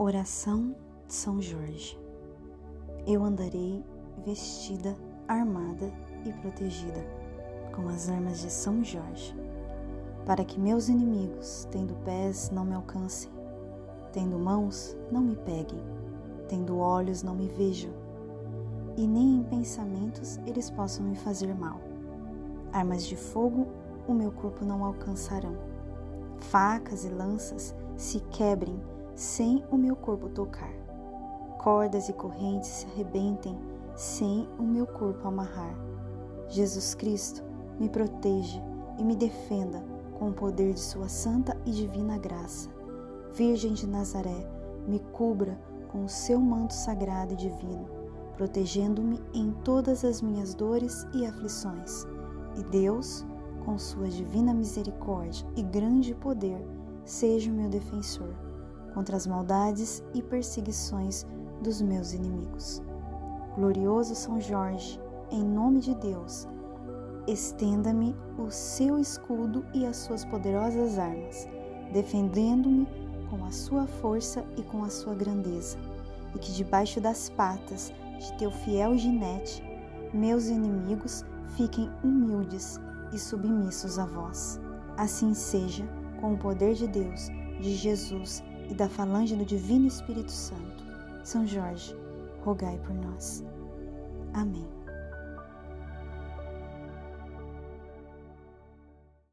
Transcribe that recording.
Oração de São Jorge. Eu andarei vestida, armada e protegida com as armas de São Jorge, para que meus inimigos, tendo pés, não me alcancem, tendo mãos, não me peguem, tendo olhos, não me vejam, e nem em pensamentos eles possam me fazer mal. Armas de fogo o meu corpo não alcançarão. Facas e lanças se quebrem sem o meu corpo tocar. Cordas e correntes se arrebentem sem o meu corpo amarrar. Jesus Cristo, me proteja e me defenda com o poder de Sua santa e divina graça. Virgem de Nazaré, me cubra com o seu manto sagrado e divino, protegendo-me em todas as minhas dores e aflições. E Deus, com sua divina misericórdia e grande poder, seja o meu defensor contra as maldades e perseguições dos meus inimigos. Glorioso São Jorge, em nome de Deus, estenda-me o seu escudo e as suas poderosas armas, defendendo-me com a sua força e com a sua grandeza, e que debaixo das patas de teu fiel ginete, meus inimigos fiquem humildes e submissos a vós. Assim seja, com o poder de Deus, de Jesus e da falange do Divino Espírito Santo. São Jorge, rogai por nós. Amém.